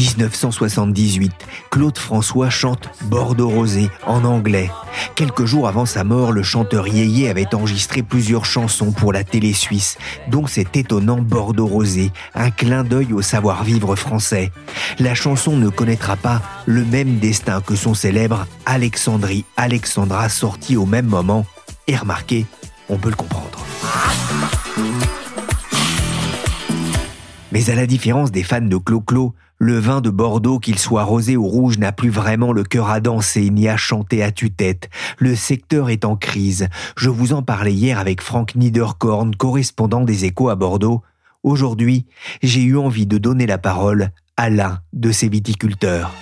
1978, Claude François chante Bordeaux Rosé en anglais. Quelques jours avant sa mort, le chanteur Yéyé avait enregistré plusieurs chansons pour la télé suisse, dont cet étonnant Bordeaux Rosé, un clin d'œil au savoir-vivre français. La chanson ne connaîtra pas le même destin que son célèbre Alexandrie Alexandra sorti au même moment. Et remarquez, on peut le comprendre. Mais à la différence des fans de Clo-Clo, le vin de Bordeaux, qu'il soit rosé ou rouge, n'a plus vraiment le cœur à danser ni à chanter à tue-tête. Le secteur est en crise. Je vous en parlais hier avec Franck Niederkorn, correspondant des échos à Bordeaux. Aujourd'hui, j'ai eu envie de donner la parole à l'un de ces viticulteurs.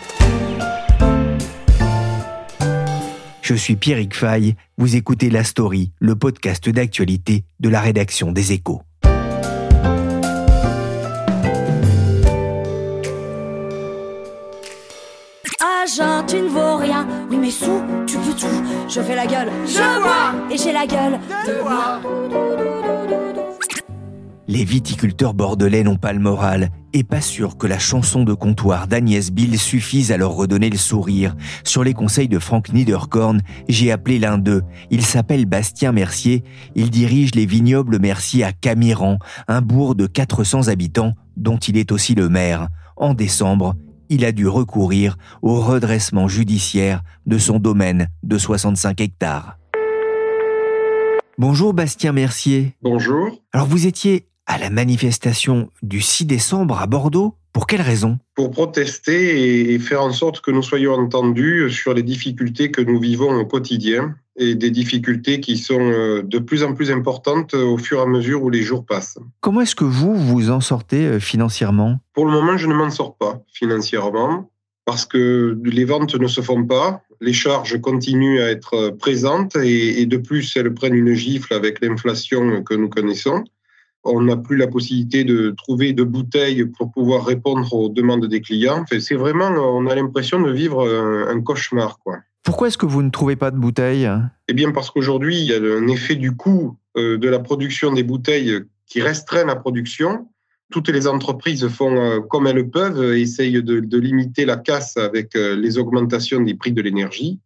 Je suis Pierrick Fay, vous écoutez La Story, le podcast d'actualité de la rédaction des échos. Tu ne vaux rien. Oui, mais sous, tu peux tout. Je fais la gueule. Je bois. Et j'ai la gueule. De bois. Les viticulteurs bordelais n'ont pas le moral et pas sûr que la chanson de comptoir d'Agnès Bill suffise à leur redonner le sourire. Sur les conseils de Franck Niederkorn, j'ai appelé l'un d'eux. Il s'appelle Bastien Mercier. Il dirige les vignobles Mercier à Camiran, un bourg de 400 habitants dont il est aussi le maire. En décembre, il a dû recourir au redressement judiciaire de son domaine de 65 hectares. Bonjour Bastien Mercier. Bonjour. Alors vous étiez à la manifestation du 6 décembre à Bordeaux. Pour quelle raison? Pour protester et faire en sorte que nous soyons entendus sur les difficultés que nous vivons au quotidien et des difficultés qui sont euh, de plus en plus importantes au fur et à mesure où les jours passent. Comment est-ce que vous vous en sortez euh, financièrement? Pour le moment, je ne m'en sors pas financièrement parce que les ventes ne se font pas, les charges continuent à être présentes et, et de plus, elles prennent une gifle avec l'inflation que nous connaissons. On n'a plus la possibilité de trouver de bouteilles pour pouvoir répondre aux demandes des clients. Enfin, c'est vraiment, on a l'impression de vivre un, un cauchemar, quoi. Pourquoi est-ce que vous ne trouvez pas de bouteilles? Eh bien, parce qu'aujourd'hui, il y a un effet du coût euh, de la production des bouteilles qui restreint la production. Toutes les entreprises font euh, comme elles peuvent, essayent de, de limiter la casse avec euh, les augmentations des prix de l'énergie.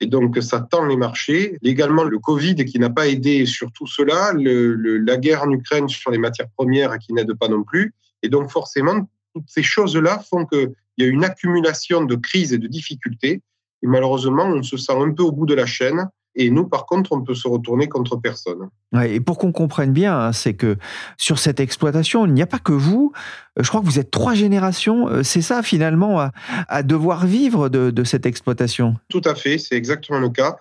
Et donc, ça tend les marchés. Également, le Covid qui n'a pas aidé sur tout cela, le, le, la guerre en Ukraine sur les matières premières qui n'aide pas non plus. Et donc, forcément, toutes ces choses-là font qu'il y a une accumulation de crises et de difficultés. Et malheureusement, on se sent un peu au bout de la chaîne. Et nous, par contre, on peut se retourner contre personne. Ouais, et pour qu'on comprenne bien, hein, c'est que sur cette exploitation, il n'y a pas que vous. Je crois que vous êtes trois générations. euh, C'est ça, finalement, à, à devoir vivre de, de cette exploitation. Tout à fait, c'est exactement le cas.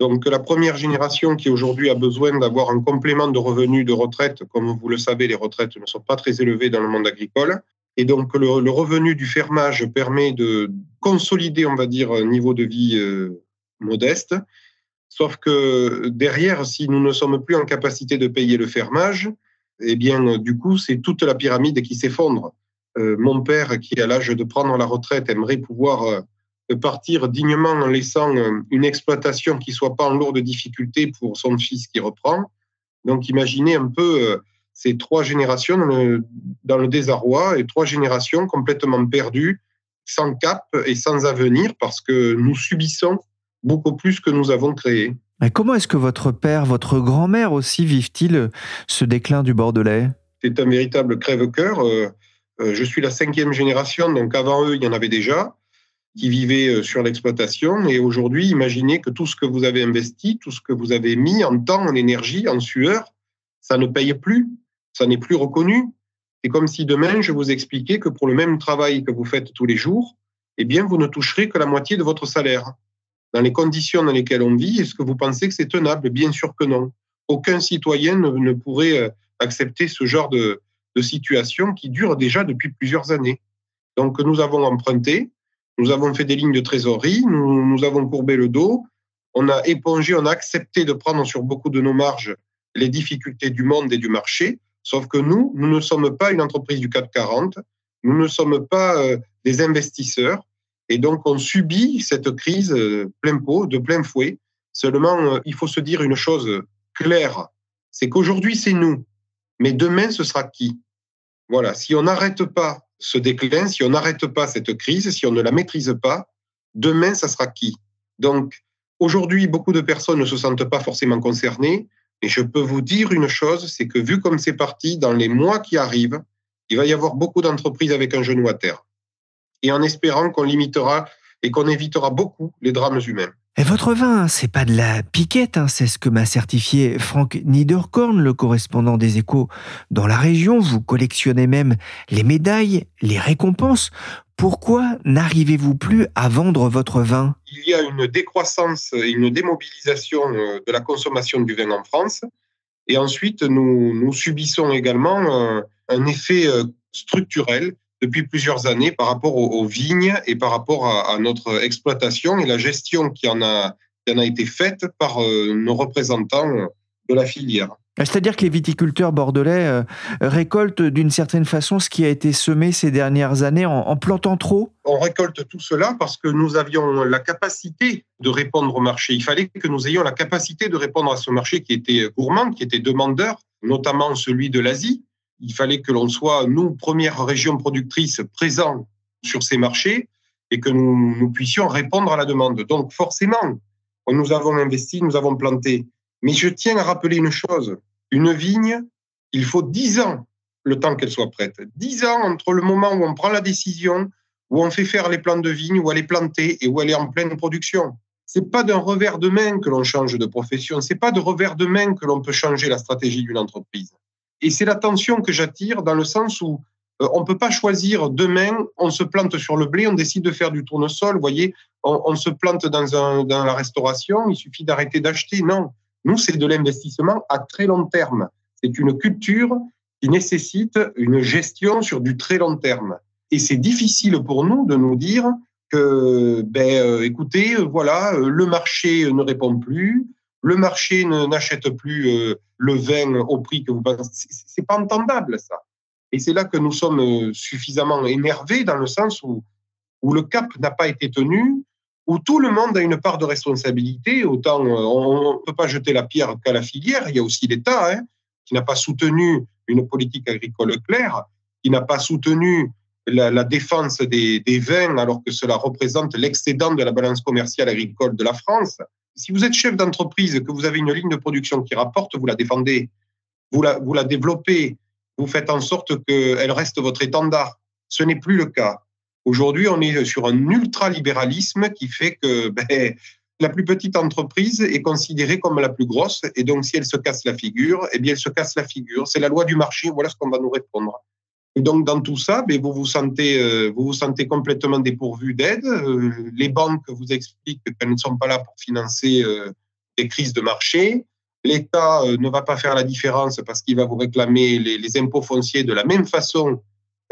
Donc, la première génération qui aujourd'hui a besoin d'avoir un complément de revenus de retraite, comme vous le savez, les retraites ne sont pas très élevées dans le monde agricole. Et donc, le, le revenu du fermage permet de consolider, on va dire, un niveau de vie euh, modeste. Sauf que derrière, si nous ne sommes plus en capacité de payer le fermage, eh bien, du coup, c'est toute la pyramide qui s'effondre. Euh, mon père, qui à l'âge de prendre la retraite, aimerait pouvoir euh, partir dignement en laissant euh, une exploitation qui soit pas en lourde difficulté pour son fils qui reprend. Donc, imaginez un peu euh, ces trois générations dans le désarroi et trois générations complètement perdues, sans cap et sans avenir, parce que nous subissons beaucoup plus que nous avons créé. Mais comment est-ce que votre père, votre grand-mère aussi vivent-ils euh, ce déclin du Bordelais? C'est un véritable crève-cœur. Euh, euh, Je suis la cinquième génération, donc avant eux, il y en avait déjà qui vivaient sur l'exploitation. Et aujourd'hui, imaginez que tout ce que vous avez investi, tout ce que vous avez mis en temps, en énergie, en sueur, ça ne paye plus, ça n'est plus reconnu. C'est comme si demain, je vous expliquais que pour le même travail que vous faites tous les jours, eh bien, vous ne toucherez que la moitié de votre salaire. Dans les conditions dans lesquelles on vit, est-ce que vous pensez que c'est tenable? Bien sûr que non. Aucun citoyen ne, pourrait euh, accepter ce genre de, situation qui dure déjà depuis plusieurs années. Donc, nous avons emprunté, nous avons fait des lignes de trésorerie, nous, nous avons courbé le dos, on a épongé, on a accepté de prendre sur beaucoup de nos marges les difficultés du monde et du marché, sauf que nous, nous ne sommes pas une entreprise du CAC 40, nous ne sommes pas euh, des investisseurs, et donc on subit cette crise euh, plein pot, de plein fouet. Seulement, euh, il faut se dire une chose claire, c'est qu'aujourd'hui c'est nous, mais demain ce sera qui? Voilà, si on n'arrête pas ce déclin, si on n'arrête pas cette crise, si on ne la maîtrise pas, demain ça sera qui? Donc aujourd'hui, beaucoup de personnes ne se sentent pas forcément concernées, et je peux vous dire une chose, c'est que vu comme c'est parti, dans les mois qui arrivent, il va y avoir beaucoup d'entreprises avec un genou à terre. Et en espérant qu'on limitera et qu'on évitera beaucoup les drames humains. Et votre vin, c'est pas de la piquette, hein, c'est ce que m'a certifié Frank Niederkorn, le correspondant des échos dans la région. Vous collectionnez même les médailles, les récompenses. Pourquoi n'arrivez-vous plus à vendre votre vin? Il y a une décroissance et une démobilisation euh, de la consommation du vin en France. Et ensuite, nous, nous subissons également un, un, effet euh, structurel depuis plusieurs années par rapport aux, vignes et par rapport à, notre exploitation et la gestion qui en a, qui en a été faite par euh, nos représentants de la filière. C'est-à-dire que les viticulteurs bordelais euh, récoltent d'une certaine façon ce qui a été semé ces dernières années en, plantant trop? On récolte tout cela parce que nous avions la capacité de répondre au marché. Il fallait que nous ayons la capacité de répondre à ce marché qui était gourmand, qui était demandeur, notamment celui de l'Asie. Il fallait que l'on soit, nous, première région productrice présents sur ces marchés et que nous, puissions répondre à la demande. Donc forcément, nous avons investi, nous avons planté mais je tiens à rappeler une chose. Une vigne, il faut dix ans le temps qu'elle soit prête. Dix ans entre le moment où on prend la décision, où on fait faire les plants de vigne, où elle est plantée et où elle est en pleine production. C'est pas d'un revers de main que l'on change de profession. C'est pas de revers de main que l'on peut changer la stratégie d'une entreprise. Et c'est l'attention que j'attire dans le sens où euh, on ne peut pas choisir demain, on se plante sur le blé, on décide de faire du tournesol, vous voyez, on, on se plante dans, un, dans la restauration, il suffit d'arrêter d'acheter. Non, nous, c'est de l'investissement à très long terme. C'est une culture qui nécessite une gestion sur du très long terme. Et c'est difficile pour nous de nous dire que, ben, euh, écoutez, voilà, euh, le marché ne répond plus, le marché n'achète plus euh, le vin au prix que vous pensez. C'est pas entendable, ça. Et c'est là que nous sommes suffisamment énervés dans le sens où, le cap n'a pas été tenu, où tout le monde a une part de responsabilité. Autant euh, on ne peut pas jeter la pierre qu'à la filière. Il y a aussi l'État hein, qui n'a pas soutenu une politique agricole claire, qui n'a pas soutenu la, défense des, vins alors que cela représente l'excédent de la balance commerciale agricole de la France. Si vous êtes chef d'entreprise, que vous avez une ligne de production qui rapporte, vous la défendez, vous la, développez, vous faites en sorte qu'elle reste votre étendard. Ce n'est plus le cas. Aujourd'hui, on est sur un ultralibéralisme qui fait que ben, la plus petite entreprise est considérée comme la plus grosse. Et donc, si elle se casse la figure, eh bien, elle se casse la figure. C'est la loi du marché. Voilà ce qu'on va nous répondre. Et donc, dans tout ça, ben, vous vous sentez, euh, vous vous sentez complètement dépourvu d'aide. Euh, les banques vous expliquent qu'elles ne sont pas là pour financer euh, des crises de marché. L'État ne va pas faire la différence parce qu'il va vous réclamer les, les impôts fonciers de la même façon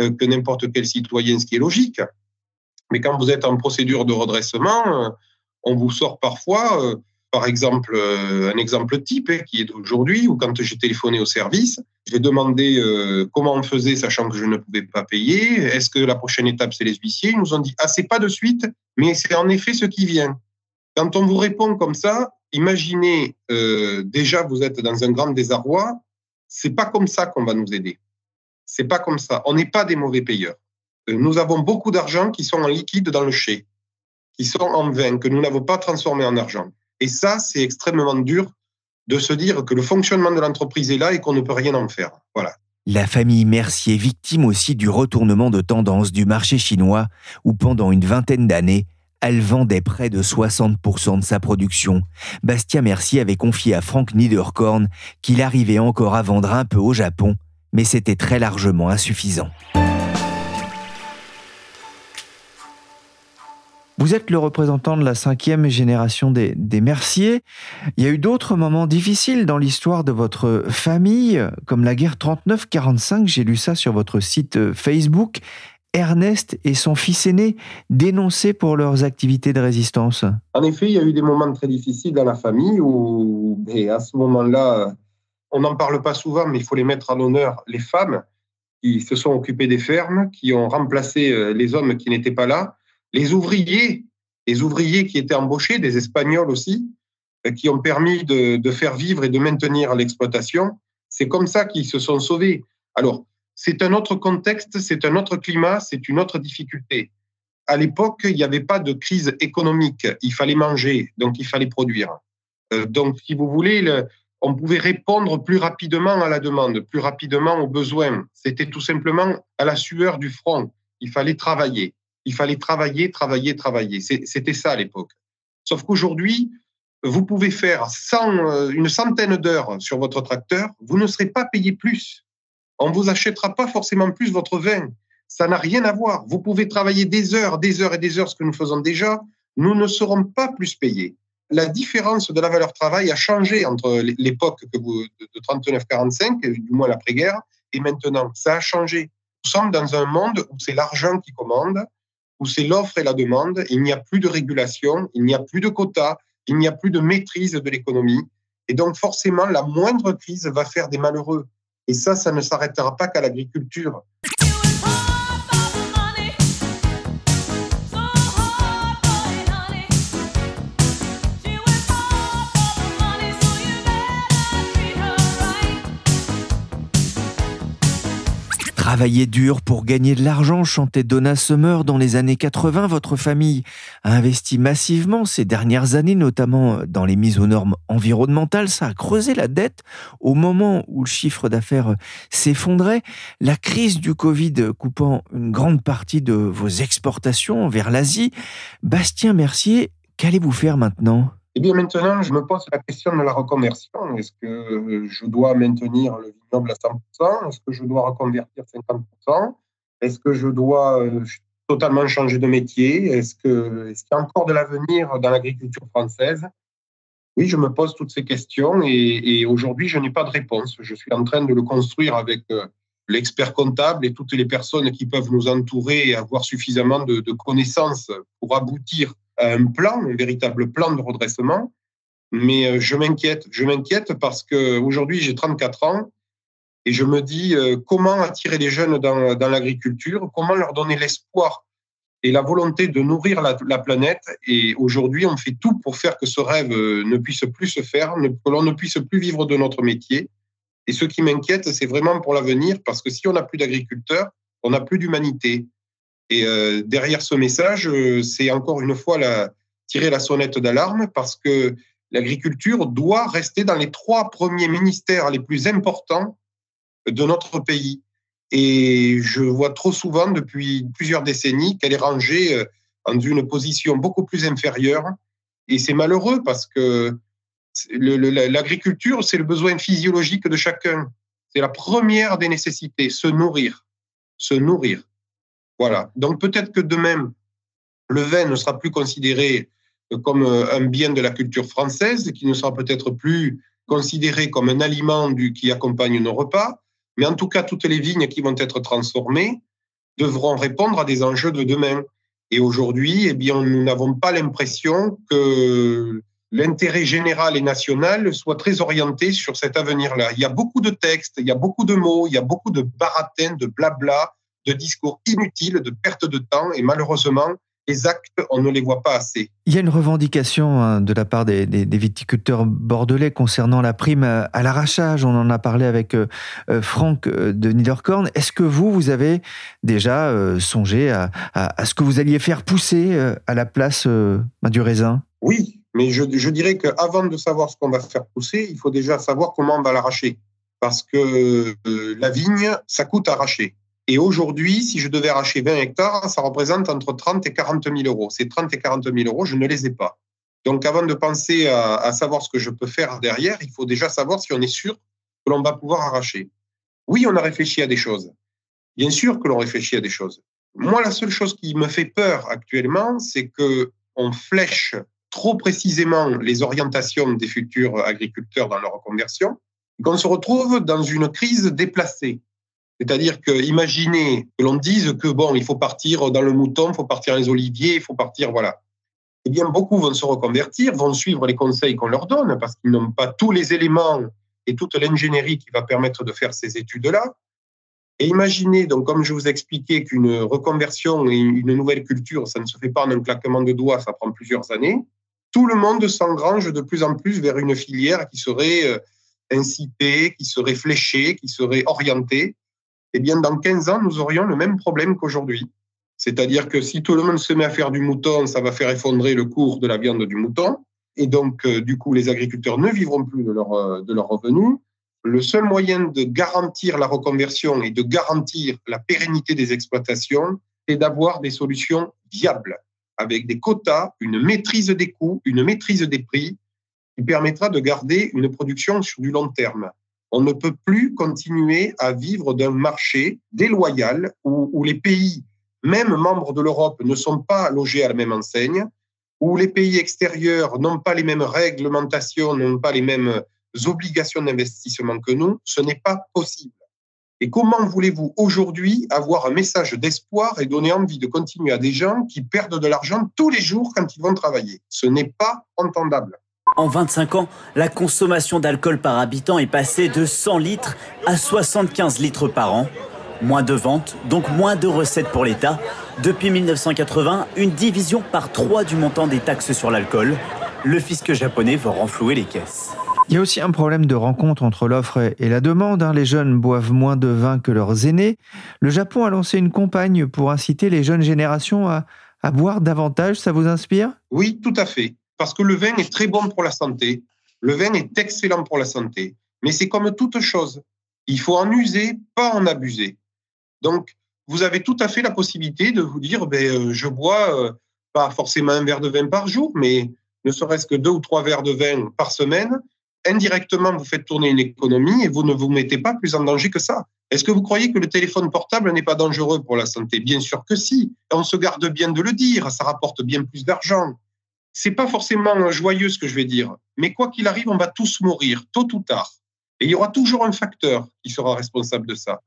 euh, que n'importe quel citoyen, ce qui est logique. Mais quand vous êtes en procédure de redressement, euh, on vous sort parfois, euh, par exemple, un exemple type hein, qui est d'aujourd'hui, où quand j'ai téléphoné au service, j'ai demandé comment on faisait, sachant que je ne pouvais pas payer. Est-ce que la prochaine étape, c'est les huissiers? Ils nous ont dit, ah, c'est pas de suite, mais c'est en effet ce qui vient. Quand on vous répond comme ça, imaginez déjà vous êtes dans un grand désarroi. C'est pas comme ça qu'on va nous aider. C'est pas comme ça. On n'est pas des mauvais payeurs. Euh, nous avons beaucoup d'argent qui sont en liquide dans le chai, qui sont en vin, que nous n'avons pas transformé en argent. Et ça, c'est extrêmement dur de se dire que le fonctionnement de l'entreprise est là et qu'on ne peut rien en faire. Voilà. La famille Mercier, victime aussi du retournement de tendance du marché chinois, où pendant une vingtaine d'années, elle vendait près de 60% de sa production. Bastien Mercier avait confié à Frank Niederkorn qu'il arrivait encore à vendre un peu au Japon mais c'était très largement insuffisant. Vous êtes le représentant de la cinquième génération des, Merciers. Il y a eu d'autres moments difficiles dans l'histoire de votre famille, comme la guerre 39-45. J'ai lu ça sur votre site euh, Facebook. Ernest et son fils aîné dénoncés pour leurs activités de résistance. En effet, il y a eu des moments très difficiles dans la famille où, et à ce moment-là, on n'en parle pas souvent, mais il faut les mettre à l'honneur, les femmes qui se sont occupées des fermes, qui ont remplacé euh, les hommes qui n'étaient pas là, les ouvriers, les ouvriers qui étaient embauchés, des Espagnols aussi, euh, qui ont permis de, faire vivre et de maintenir l'exploitation. C'est comme ça qu'ils se sont sauvés. Alors, c'est un autre contexte, c'est un autre climat, c'est une autre difficulté. À l'époque, il n'y avait pas de crise économique. Il fallait manger, donc il fallait produire. Euh, donc, si vous voulez, on pouvait répondre plus rapidement à la demande, plus rapidement aux besoins. C'était tout simplement à la sueur du front. Il fallait travailler. Il fallait travailler, travailler, travailler. C'était ça à l'époque. Sauf qu'aujourd'hui, vous pouvez faire euh, une centaine d'heures sur votre tracteur, vous ne serez pas payé plus. On ne vous achètera pas forcément plus votre vin. Ça n'a rien à voir. Vous pouvez travailler des heures, des heures et des heures, ce que nous faisons déjà. Nous ne serons pas plus payés. La différence de la valeur travail a changé entre l'époque de 39-45, du moins l'après-guerre, et maintenant. Ça a changé. Nous sommes dans un monde où c'est l'argent qui commande, où c'est l'offre et la demande. Il n'y a plus de régulation, il n'y a plus de quotas, il n'y a plus de maîtrise de l'économie. Et donc, forcément, la moindre crise va faire des malheureux. Et ça, ça ne s'arrêtera pas qu'à l'agriculture. Travailler dur pour gagner de l'argent, chantait Donna Summer dans les années 80. Votre famille a investi massivement ces dernières années, notamment dans les mises aux normes environnementales. Ça a creusé la dette au moment où le chiffre d'affaires s'effondrait. La crise du Covid coupant une grande partie de vos exportations vers l'Asie. Bastien Mercier, qu'allez-vous faire maintenant? Eh bien, maintenant, je me pose la question de la reconversion. Est-ce que je dois maintenir le vignoble à 100% Est-ce que je dois reconvertir 50% Est-ce que je dois euh, totalement changer de métier? Est-ce qu'il y a encore de l'avenir dans l'agriculture française? Oui, je me pose toutes ces questions et, aujourd'hui, je n'ai pas de réponse. Je suis en train de le construire avec euh, l'expert comptable et toutes les personnes qui peuvent nous entourer et avoir suffisamment de connaissances pour aboutir un plan, un véritable plan de redressement. Mais euh, je m'inquiète, je m'inquiète parce qu'aujourd'hui, j'ai 34 ans et je me dis euh, comment attirer les jeunes dans, l'agriculture, comment leur donner l'espoir et la volonté de nourrir la, la planète. Et aujourd'hui, on fait tout pour faire que ce rêve euh, ne puisse plus se faire, que l'on ne puisse plus vivre de notre métier. Et ce qui m'inquiète, c'est vraiment pour l'avenir, parce que si on n'a plus d'agriculteurs, on n'a plus d'humanité. Et euh, derrière ce message, euh, c'est encore une fois tirer la sonnette d'alarme parce que l'agriculture doit rester dans les trois premiers ministères les plus importants de notre pays. Et je vois trop souvent depuis plusieurs décennies qu'elle est rangée euh, dans une position beaucoup plus inférieure. Et c'est malheureux parce que l'agriculture, c'est le besoin physiologique de chacun. C'est la première des nécessités, se nourrir. Se nourrir. Voilà. Donc peut-être que de même, le vin ne sera plus considéré comme euh, un bien de la culture française, qui ne sera peut-être plus considéré comme un aliment qui accompagne nos repas, mais en tout cas, toutes les vignes qui vont être transformées devront répondre à des enjeux de demain. Et aujourd'hui, eh nous n'avons pas l'impression que l'intérêt général et national soit très orienté sur cet avenir-là. Il y a beaucoup de textes, il y a beaucoup de mots, il y a beaucoup de baratins, de blabla, de discours inutiles, de perte de temps, et malheureusement, les actes, on ne les voit pas assez. Il y a une revendication hein, de la part des, viticulteurs bordelais concernant la prime à l'arrachage. On en a parlé avec euh, euh, Franck euh, de Niederkorn. Est-ce que vous, vous avez déjà songé à, ce que vous alliez faire pousser à la place du raisin? Oui, mais je, je dirais qu'avant de savoir ce qu'on va faire pousser, il faut déjà savoir comment on va l'arracher. Parce que la vigne, ça coûte à arracher. Et aujourd'hui, si je devais arracher 20 hectares, ça représente entre 30 et 40 000 euros. Ces 30 et 40 000 euros, je ne les ai pas. Donc, avant de penser à, savoir ce que je peux faire derrière, il faut déjà savoir si on est sûr que l'on va pouvoir arracher. Oui, on a réfléchi à des choses. Bien sûr que l'on réfléchit à des choses. Moi, la seule chose qui me fait peur actuellement, c'est que on flèche trop précisément les orientations des futurs agriculteurs dans leur reconversion, qu'on se retrouve dans une crise déplacée. C'est-à-dire que imaginez que l'on dise que bon, il faut partir dans le mouton, il faut partir dans les oliviers, il faut partir, voilà. Eh bien, beaucoup vont se reconvertir, vont suivre les conseils qu'on leur donne parce qu'ils n'ont pas tous les éléments et toute l'ingénierie qui va permettre de faire ces études-là. Et imaginez, donc, comme je vous expliquais, qu'une reconversion et une nouvelle culture, ça ne se fait pas en un claquement de doigts, ça prend plusieurs années. Tout le monde s'engrange de plus en plus vers une filière qui serait euh, incitée, qui serait fléchée, qui serait orientée. Eh bien, dans 15 ans, nous aurions le même problème qu'aujourd'hui. C'est-à-dire que si tout le monde se met à faire du mouton, ça va faire effondrer le cours de la viande du mouton. Et donc, euh, du coup, les agriculteurs ne vivront plus de leur, euh, leurs revenus. Le seul moyen de garantir la reconversion et de garantir la pérennité des exploitations, c'est d'avoir des solutions viables, avec des quotas, une maîtrise des coûts, une maîtrise des prix, qui permettra de garder une production sur du long terme. On ne peut plus continuer à vivre d'un marché déloyal où, les pays même membres de l'Europe, ne sont pas logés à la même enseigne, où les pays extérieurs n'ont pas les mêmes réglementations, n'ont pas les mêmes obligations d'investissement que nous, ce n'est pas possible. Et comment voulez-vous aujourd'hui avoir un message d'espoir et donner envie de continuer à des gens qui perdent de l'argent tous les jours quand ils vont travailler? Ce n'est pas entendable. En 25 ans, la consommation d'alcool par habitant est passée de 100 litres à 75 litres par an. Moins de ventes, donc moins de recettes pour l'État. Depuis 1980, une division par trois du montant des taxes sur l'alcool. Le fisc japonais veut renflouer les caisses. Il y a aussi un problème de rencontre entre l'offre et la demande. Hein. Les jeunes boivent moins de vin que leurs aînés. Le Japon a lancé une campagne pour inciter les jeunes générations à, à boire davantage. Ça vous inspire? Oui, tout à fait. Parce que le vin est très bon pour la santé. Le vin est excellent pour la santé. Mais c'est comme toute chose. Il faut en user, pas en abuser. Donc, vous avez tout à fait la possibilité de vous dire, ben, euh, je bois euh, pas forcément un verre de vin par jour, mais ne serait-ce que deux ou trois verres de vin par semaine. Indirectement, vous faites tourner une économie et vous ne vous mettez pas plus en danger que ça. Est-ce que vous croyez que le téléphone portable n'est pas dangereux pour la santé? Bien sûr que si. On se garde bien de le dire. Ça rapporte bien plus d'argent. C'est pas forcément joyeux ce que je vais dire, mais quoi qu'il arrive, on va tous mourir tôt ou tard. Et il y aura toujours un facteur qui sera responsable de ça.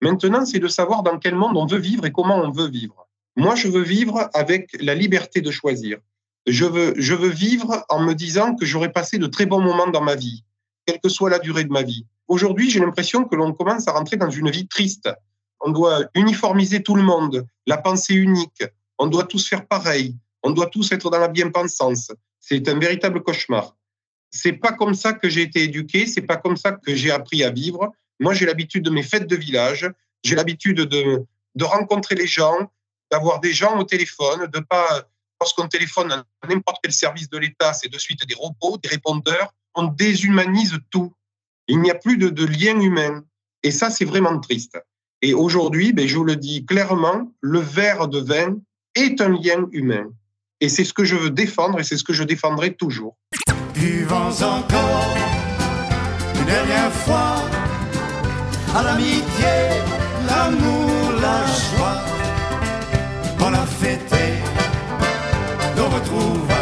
Maintenant, c'est de savoir dans quel monde on veut vivre et comment on veut vivre. Moi, je veux vivre avec la liberté de choisir. Je veux, je veux vivre en me disant que j'aurai passé de très bons moments dans ma vie, quelle que soit la durée de ma vie. Aujourd'hui, j'ai l'impression que l'on commence à rentrer dans une vie triste. On doit uniformiser tout le monde, la pensée unique. On doit tous faire pareil. On doit tous être dans la bien-pensance. C'est un véritable cauchemar. C'est pas comme ça que j'ai été éduqué, c'est pas comme ça que j'ai appris à vivre. Moi, j'ai l'habitude de mes fêtes de village, j'ai l'habitude de, de rencontrer les gens, d'avoir des gens au téléphone, de pas, lorsqu'on téléphone à n'importe quel service de l'État, c'est de suite des robots, des répondeurs, on déshumanise tout. Il n'y a plus de, de lien humain. Et ça, c'est vraiment triste. Et aujourd'hui, ben, je vous le dis clairement, le verre de vin est un lien humain. Et c'est ce que je veux défendre et c'est ce que je défendrai toujours. Buvons encore une dernière fois à l'amitié, l'amour, la joie. On a fêté nos retrouvailles.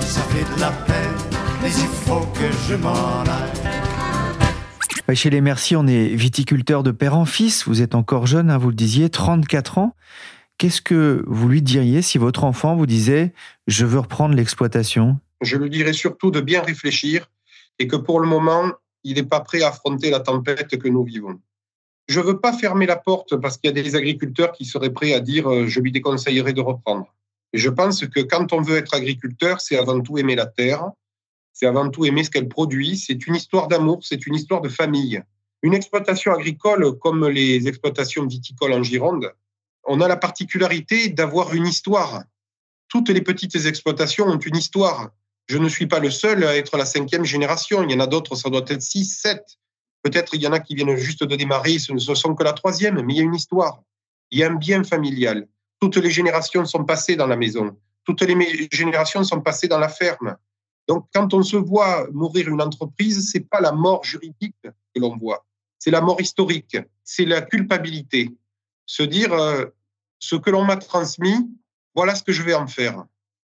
Ça fait de la peine, mais il faut que je m'en aille. Chez les Merci, on est viticulteur de père en fils. Vous êtes encore jeune, hein, vous le disiez, 34 ans. Qu'est-ce que vous lui diriez si votre enfant vous disait je veux reprendre l'exploitation? Je lui dirais surtout de bien réfléchir et que pour le moment, il n'est pas prêt à affronter la tempête que nous vivons. Je ne veux pas fermer la porte parce qu'il y a des agriculteurs qui seraient prêts à dire euh, je lui déconseillerais de reprendre. Je pense que quand on veut être agriculteur, c'est avant tout aimer la terre, c'est avant tout aimer ce qu'elle produit, c'est une histoire d'amour, c'est une histoire de famille. Une exploitation agricole comme les exploitations viticoles en Gironde, on a la particularité d'avoir une histoire. Toutes les petites exploitations ont une histoire. Je ne suis pas le seul à être la cinquième génération. Il y en a d'autres, ça doit être six, sept. Peut-être il y en a qui viennent juste de démarrer, ce ne sont que la troisième, mais il y a une histoire. Il y a un bien familial. Toutes les générations sont passées dans la maison. Toutes les générations sont passées dans la ferme. Donc, quand on se voit mourir une entreprise, c'est pas la mort juridique que l'on voit. C'est la mort historique. C'est la culpabilité. Se dire euh, ce que l'on m'a transmis, voilà ce que je vais en faire.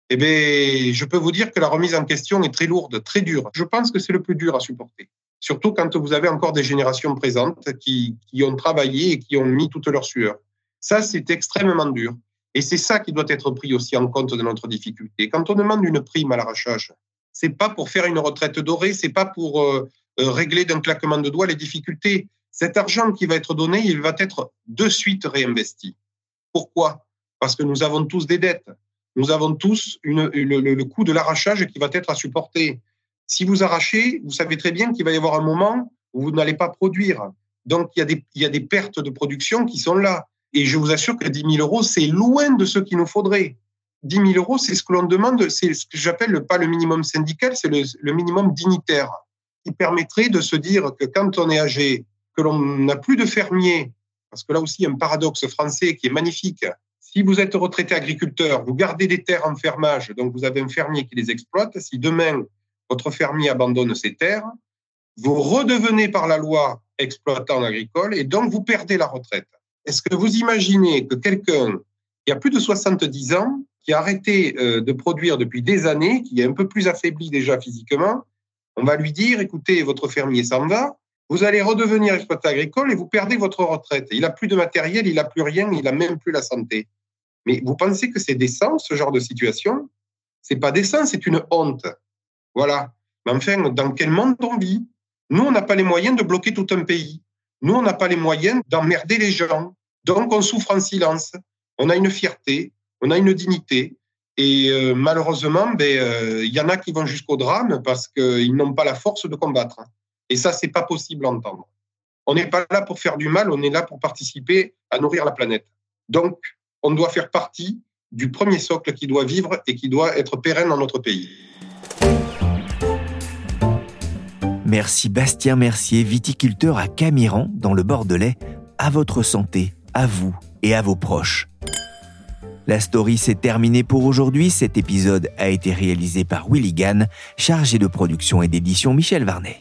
Eh bien, je peux vous dire que la remise en question est très lourde, très dure. Je pense que c'est le plus dur à supporter. Surtout quand vous avez encore des générations présentes qui, ont travaillé et qui ont mis toute leur sueur. Ça, c'est extrêmement dur. Et c'est ça qui doit être pris aussi en compte de notre difficulté. Quand on demande une prime à l'arrachage, c'est pas pour faire une retraite dorée, c'est pas pour euh, euh, régler d'un claquement de doigts les difficultés. Cet argent qui va être donné, il va être de suite réinvesti. Pourquoi? Parce que nous avons tous des dettes. Nous avons tous le, coût de l'arrachage qui va être à supporter. Si vous arrachez, vous savez très bien qu'il va y avoir un moment où vous n'allez pas produire. Donc, il y, a des, il y a des pertes de production qui sont là. Et je vous assure que 10 000 euros, c'est loin de ce qu'il nous faudrait. 10 000 euros, c'est ce que l'on demande, c'est ce que j'appelle pas le minimum syndical, c'est le, le, minimum dignitaire, qui permettrait de se dire que quand on est âgé, que l'on n'a plus de fermiers, parce que là aussi, un paradoxe français qui est magnifique. Si vous êtes retraité agriculteur, vous gardez des terres en fermage, donc vous avez un fermier qui les exploite. Si demain, votre fermier abandonne ses terres, vous redevenez par la loi exploitant agricole et donc vous perdez la retraite. Est-ce que vous imaginez que quelqu'un qui a plus de 70 ans, qui a arrêté euh, de produire depuis des années, qui est un peu plus affaibli déjà physiquement, on va lui dire, écoutez, votre fermier s'en va, vous allez redevenir exploitant agricole et vous perdez votre retraite. Il n'a plus de matériel, il n'a plus rien, il n'a même plus la santé. Mais vous pensez que c'est décent, ce genre de situation? C'est pas décent, c'est une honte. Voilà. Mais enfin, dans quel monde on vit? Nous, on n'a pas les moyens de bloquer tout un pays. Nous, on n'a pas les moyens d'emmerder les gens. Donc, on souffre en silence. On a une fierté, on a une dignité. Et euh, malheureusement, ben, il ben, y en a qui vont jusqu'au drame parce qu'ils n'ont pas la force de combattre. Et ça, c'est pas possible à entendre. On n'est pas là pour faire du mal, on est là pour participer à nourrir la planète. Donc, on doit faire partie du premier socle qui doit vivre et qui doit être pérenne dans notre pays. Merci Bastien Mercier, viticulteur à Camiran, dans le Bordelais. À votre santé, à vous et à vos proches. La story s'est terminée pour aujourd'hui. Cet épisode a été réalisé par Willy Gann, chargé de production et d'édition Michel Varnet.